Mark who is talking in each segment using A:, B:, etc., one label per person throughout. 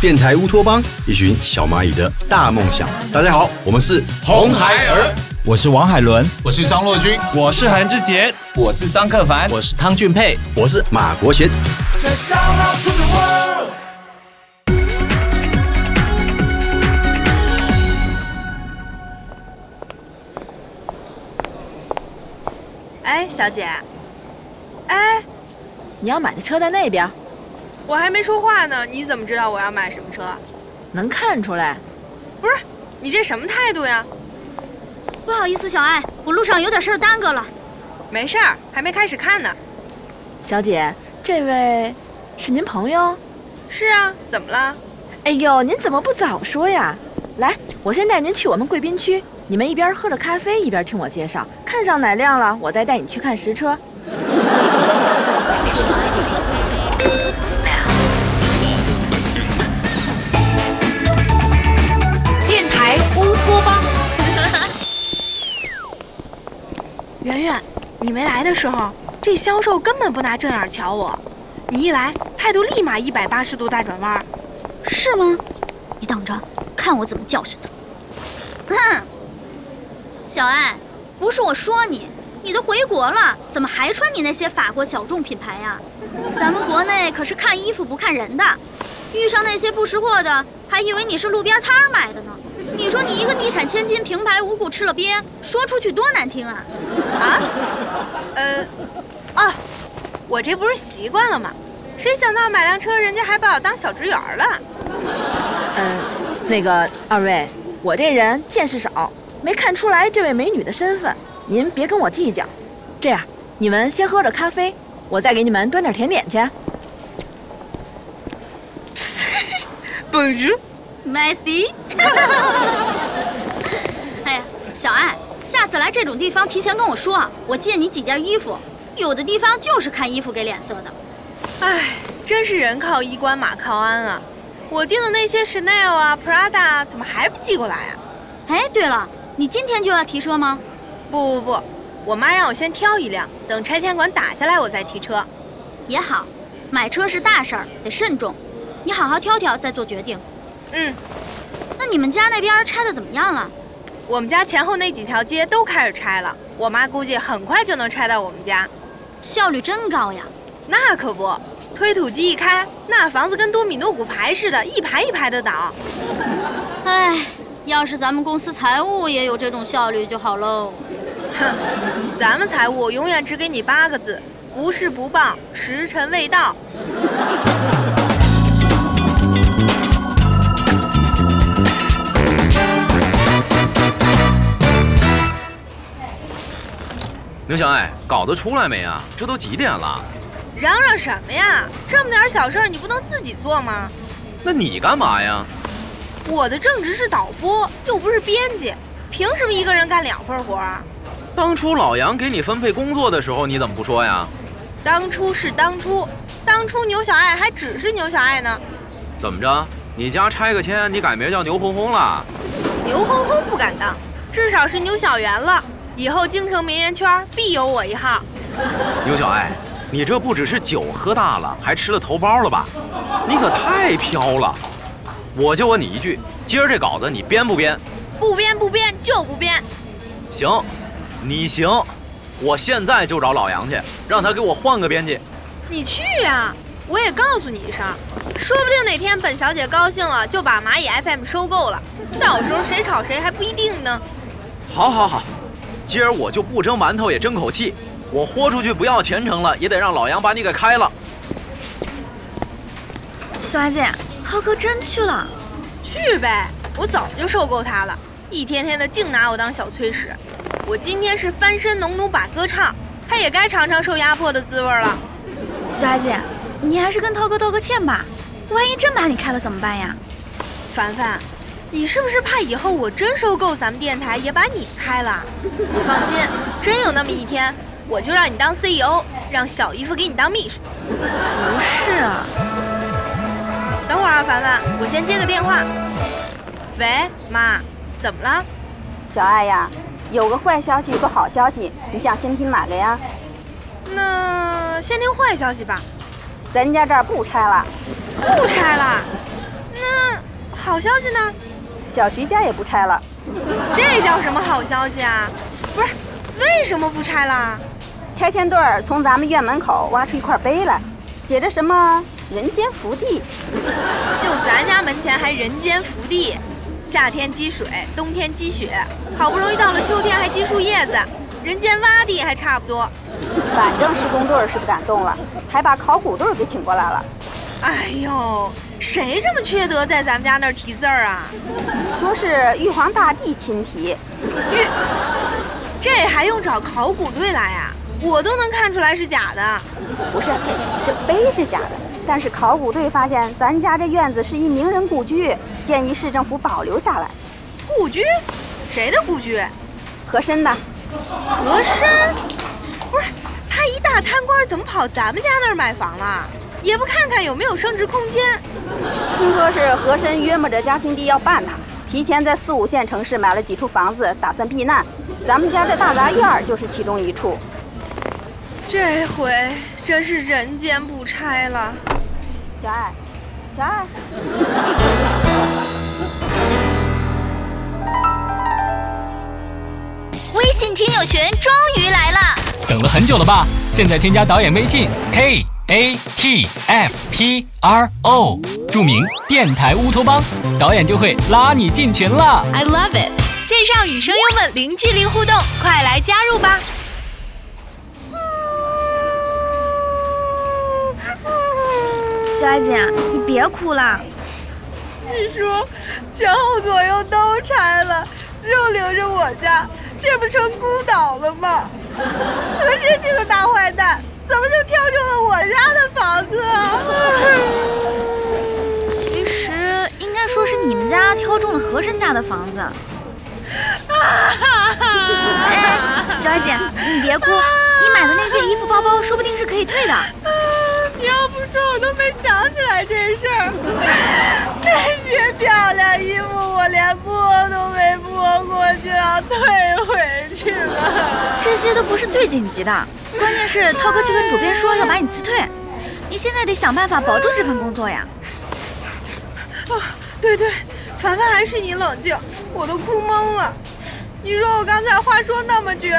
A: 电台乌托邦，一群小蚂蚁的大梦想。大家好，我们是
B: 红孩儿，
C: 我是王海伦，
B: 我是张若君，
D: 我是韩志杰，
E: 我是张克凡，
F: 我是汤俊佩，
A: 我是马国贤。
G: 哎，小姐，哎，
H: 你要买的车在那边。
G: 我还没说话呢，你怎么知道我要买什么车？
H: 能看出来。
G: 不是，你这什么态度呀？
I: 不好意思，小艾，我路上有点事儿耽搁了。
G: 没事儿，还没开始看呢。
H: 小姐，这位是您朋友？
G: 是啊，怎么了？
H: 哎呦，您怎么不早说呀？来，我先带您去我们贵宾区，你们一边喝着咖啡，一边听我介绍。看上哪辆了，我再带你去看实车。
G: 圆圆，你没来的时候，这销售根本不拿正眼瞧我，你一来，态度立马一百八十度大转弯。
I: 是吗？你等着，看我怎么教训他。哼，小艾，不是我说你，你都回国了，怎么还穿你那些法国小众品牌呀？咱们国内可是看衣服不看人的，遇上那些不识货的，还以为你是路边摊买的呢。你说你一个地产千金，平白无故吃了鳖，说出去多难听啊！
G: 啊？呃，啊，我这不是习惯了吗？谁想到买辆车，人家还把我当小职员了？
H: 嗯，那个二位，我这人见识少，没看出来这位美女的身份，您别跟我计较。这样，你们先喝着咖啡，我再给你们端点甜点去。
G: Bonjour。
I: Messi，哎呀，小艾，下次来这种地方提前跟我说，我借你几件衣服。有的地方就是看衣服给脸色的。
G: 哎，真是人靠衣冠，马靠鞍啊！我订的那些 Chanel 啊、Prada 啊，怎么还不寄过来啊？
I: 哎，对了，你今天就要提车吗？
G: 不不不，我妈让我先挑一辆，等拆迁款打下来我再提车。
I: 也好，买车是大事儿，得慎重。你好好挑挑再做决定。
G: 嗯，
I: 那你们家那边拆的怎么样了？
G: 我们家前后那几条街都开始拆了，我妈估计很快就能拆到我们家，
I: 效率真高呀！
G: 那可不，推土机一开，那房子跟多米诺骨牌似的，一排一排的倒。
I: 唉，要是咱们公司财务也有这种效率就好喽。
G: 哼，咱们财务永远只给你八个字：不是不报，时辰未到。
F: 刘小爱，稿子出来没啊？这都几点了？
G: 嚷嚷什么呀？这么点小事儿你不能自己做吗？
F: 那你干嘛呀？
G: 我的正职是导播，又不是编辑，凭什么一个人干两份活啊？
F: 当初老杨给你分配工作的时候，你怎么不说呀？
G: 当初是当初，当初牛小爱还只是牛小爱呢。
F: 怎么着？你家拆个迁，你改名叫牛红红了？
G: 牛红红不敢当，至少是牛小圆了。以后京城名媛圈必有我一号。
F: 牛小爱，你这不只是酒喝大了，还吃了头孢了吧？你可太飘了！我就问你一句，今儿这稿子你编不编？
G: 不编不编就不编。
F: 行，你行，我现在就找老杨去，让他给我换个编辑。
G: 你去呀、我也告诉你一声，说不定哪天本小姐高兴了，就把蚂蚁 FM 收购了，到时候谁炒谁还不一定呢。
F: 好，好，好，今儿我就不蒸馒头也争口气，我豁出去不要前程了，也得让老杨把你给开了。
I: 小艾姐，涛哥真去了？
G: 去呗，我早就受够他了，一天天的净拿我当小炊使。我今天是翻身农奴把歌唱，他也该尝尝受压迫的滋味了。
I: 小艾姐，你还是跟涛哥道个歉吧，万一真把你开了怎么办呀？
G: 凡凡，你是不是怕以后我真收购咱们电台也把你开了？你放心，真有那么一天，我就让你当 CEO，让小姨夫给你当秘书。
H: 不是啊，
G: 等会儿啊，凡凡，我先接个电话。喂，妈，怎么了？
J: 小爱呀，有个坏消息，有个好消息，你想先听哪个呀？
G: 那先听坏消息吧。
J: 咱家这儿不拆了，
G: 不拆了。那好消息呢？
J: 小徐家也不拆了。
G: 这叫什么好消息啊？不是，为什么不拆了？
J: 拆迁队儿从咱们院门口挖出一块碑来，写着什么“人间福地
G: 就咱家门前还人间福地，夏天积水，冬天积雪，好不容易到了秋天还积树叶子，人间洼地还差不多。”。
J: 反正施工队儿是不敢动了，还把考古队儿给请过来了。
G: 哎呦，谁这么缺德，在咱们家那儿题字儿啊？
J: 说是玉皇大帝亲题，
G: 玉，这还用找考古队来呀、我都能看出来是假的。
J: 不是，这碑是假的，但是考古队发现咱家这院子是一名人故居，建议市政府保留下来。
G: 故居？谁的故居？
J: 和珅的，
G: 和珅？不是，他一大贪官，怎么跑咱们家那儿买房了？也不看看有没有升值空间。
J: 听说是和珅约摸着嘉兴帝要办他，提前在四五线城市买了几处房子，打算避难。咱们家这大杂院儿就是其中一处。
G: 这回真是人间不拆了。
J: 小爱，小爱，
K: 微信听友群终于来了！
B: 等了很久了吧？现在添加导演微信 k a t f p r o，著名电台乌托邦，导演就会拉你进群了。
G: I love it！线上与声优们零距离互动，快来加入吧！
K: 小爱姐，你别哭了。
G: 你说前后左右都拆了，就留着我家，这不成孤岛了吗？和珅这个大坏蛋，怎么就挑中了我家的房子啊？
K: 其实应该说是你们家挑中了和珅家的房子。哎，小爱姐，你别哭，你买的那件衣服、包包，说不定是可以退的。
G: 你要不说，我都没想起来这事儿。那些漂亮衣服，我连摸都没摸过，就要退回去了。
K: 这些都不是最紧急的，关键是涛哥去跟主编说要把你辞退，你现在得想办法保住这份工作呀。
G: 啊，对对，凡凡还是你冷静，我都哭懵了。你说我刚才话说那么绝，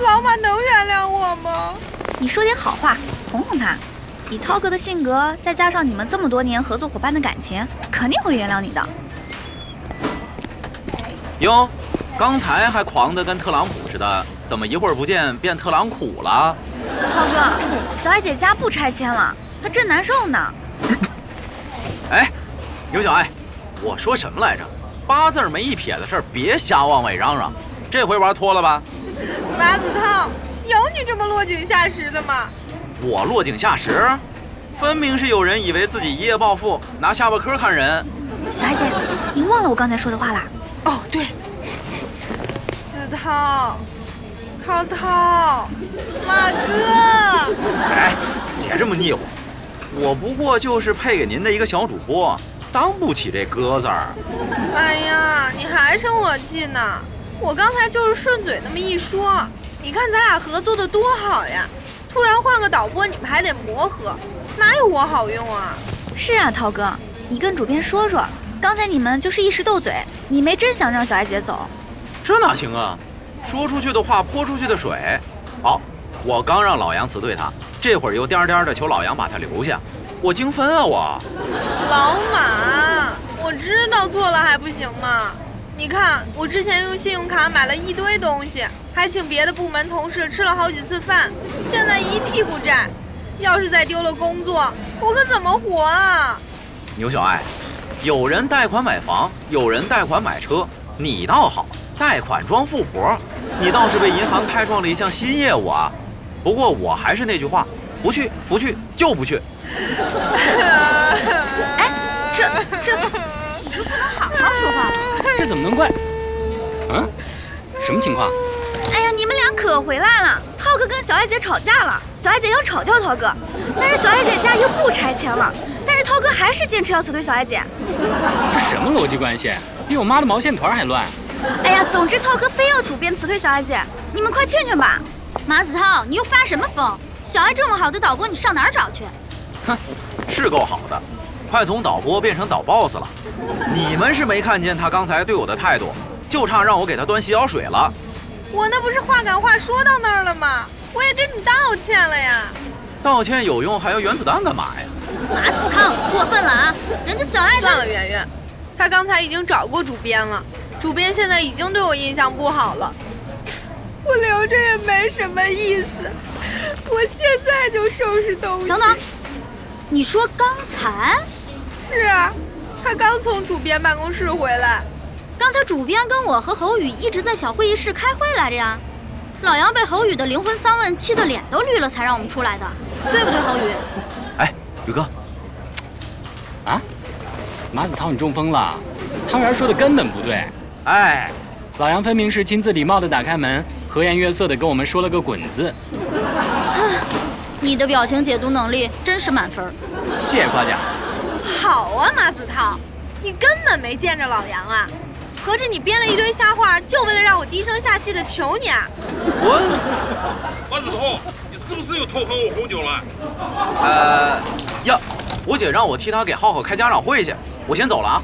G: 老马能原谅我吗？
K: 你说点好话，哄哄他。以涛哥的性格，再加上你们这么多年合作伙伴的感情，肯定会原谅你的。
F: 哟，刚才还狂得跟特朗普似的，怎么一会儿不见变特朗普了？
K: 涛哥，小爱姐家不拆迁了，她正难受呢。
F: 哎，牛小爱，我说什么来着？八字没一撇的事儿，别瞎往外嚷嚷。这回玩脱了吧？
G: 马子韬，有你这么落井下石的吗？
F: 我落井下石，分明是有人以为自己一夜暴富，拿下巴颏看人。
K: 小艾姐，您忘了我刚才说的话啦？
G: 哦，对，子韬，涛涛，马哥，
F: 哎，别这么腻乎，我不过就是配给您的一个小主播，当不起这哥字儿。
G: 哎呀，你还生我气呢？我刚才就是顺嘴那么一说，你看咱俩合作的多好呀！突然换个导播，你们还得磨合，哪有我好用啊？
K: 是啊，涛哥，你跟主编说说，刚才你们就是一时斗嘴，你没真想让小艾姐走。
F: 这哪行啊？说出去的话泼出去的水。好，我刚让老杨辞退他，这会儿又颠颠的求老杨把他留下，我精分啊我！
G: 老马，我知道错了还不行吗？你看，我之前用信用卡买了一堆东西，还请别的部门同事吃了好几次饭，现在一屁股债。要是再丢了工作，我可怎么活啊？
F: 牛小爱，有人贷款买房，有人贷款买车，你倒好，贷款装富婆，你倒是为银行开创了一项新业务啊。不过我还是那句话，不去不去就不去。
K: 这
B: 怎么能怪？嗯，什么情况？
K: 哎呀，你们俩可回来了！涛哥跟小艾姐吵架了，小艾姐要炒掉涛哥，但是小艾姐家又不拆迁了，但是涛哥还是坚持要辞退小艾姐。
B: 这什么逻辑关系？比我妈的毛线团还乱！
K: 哎呀，总之涛哥非要主编辞退小艾姐，你们快劝劝吧。
I: 马子涛，你又发什么疯？小艾这么好的导播，你上哪儿找去？
F: 哼，是够好的，快从导播变成导 boss 了。你们是没看见他刚才对我的态度，就差让我给他端洗脚水了。
G: 我那不是话赶话说到那儿了吗？我也跟你道歉了呀。
F: 道歉有用，还要原子弹干嘛呀？
I: 马子烫，过分了啊！人家小爱
G: 算了，圆圆，他刚才已经找过主编了，主编现在已经对我印象不好了。我留着也没什么意思，我现在就收拾东西。
I: 等等，你说刚才？
G: 是啊，他刚从主编办公室回来。
I: 刚才主编跟我和侯宇一直在小会议室开会来着呀。老杨被侯宇的灵魂三问气得脸都绿了，才让我们出来的，对不对，侯宇？
F: 哎，宇哥，
B: 啊，马子涛，你中风了？汤圆说的根本不对。
F: 哎，
B: 老杨分明是亲自礼貌的打开门，和颜悦色的跟我们说了个滚字。
I: 你的表情解读能力真是满分，
B: 谢谢夸奖。
G: 好啊，马子涛，你根本没见着老杨啊。合着你编了一堆瞎话，就为了让我低声下气的求你啊！
F: 我，
C: 马子涛，你是不是又偷喝我红酒了？
F: 呃，呀，我姐让我替她给浩浩开家长会去，我先走了啊。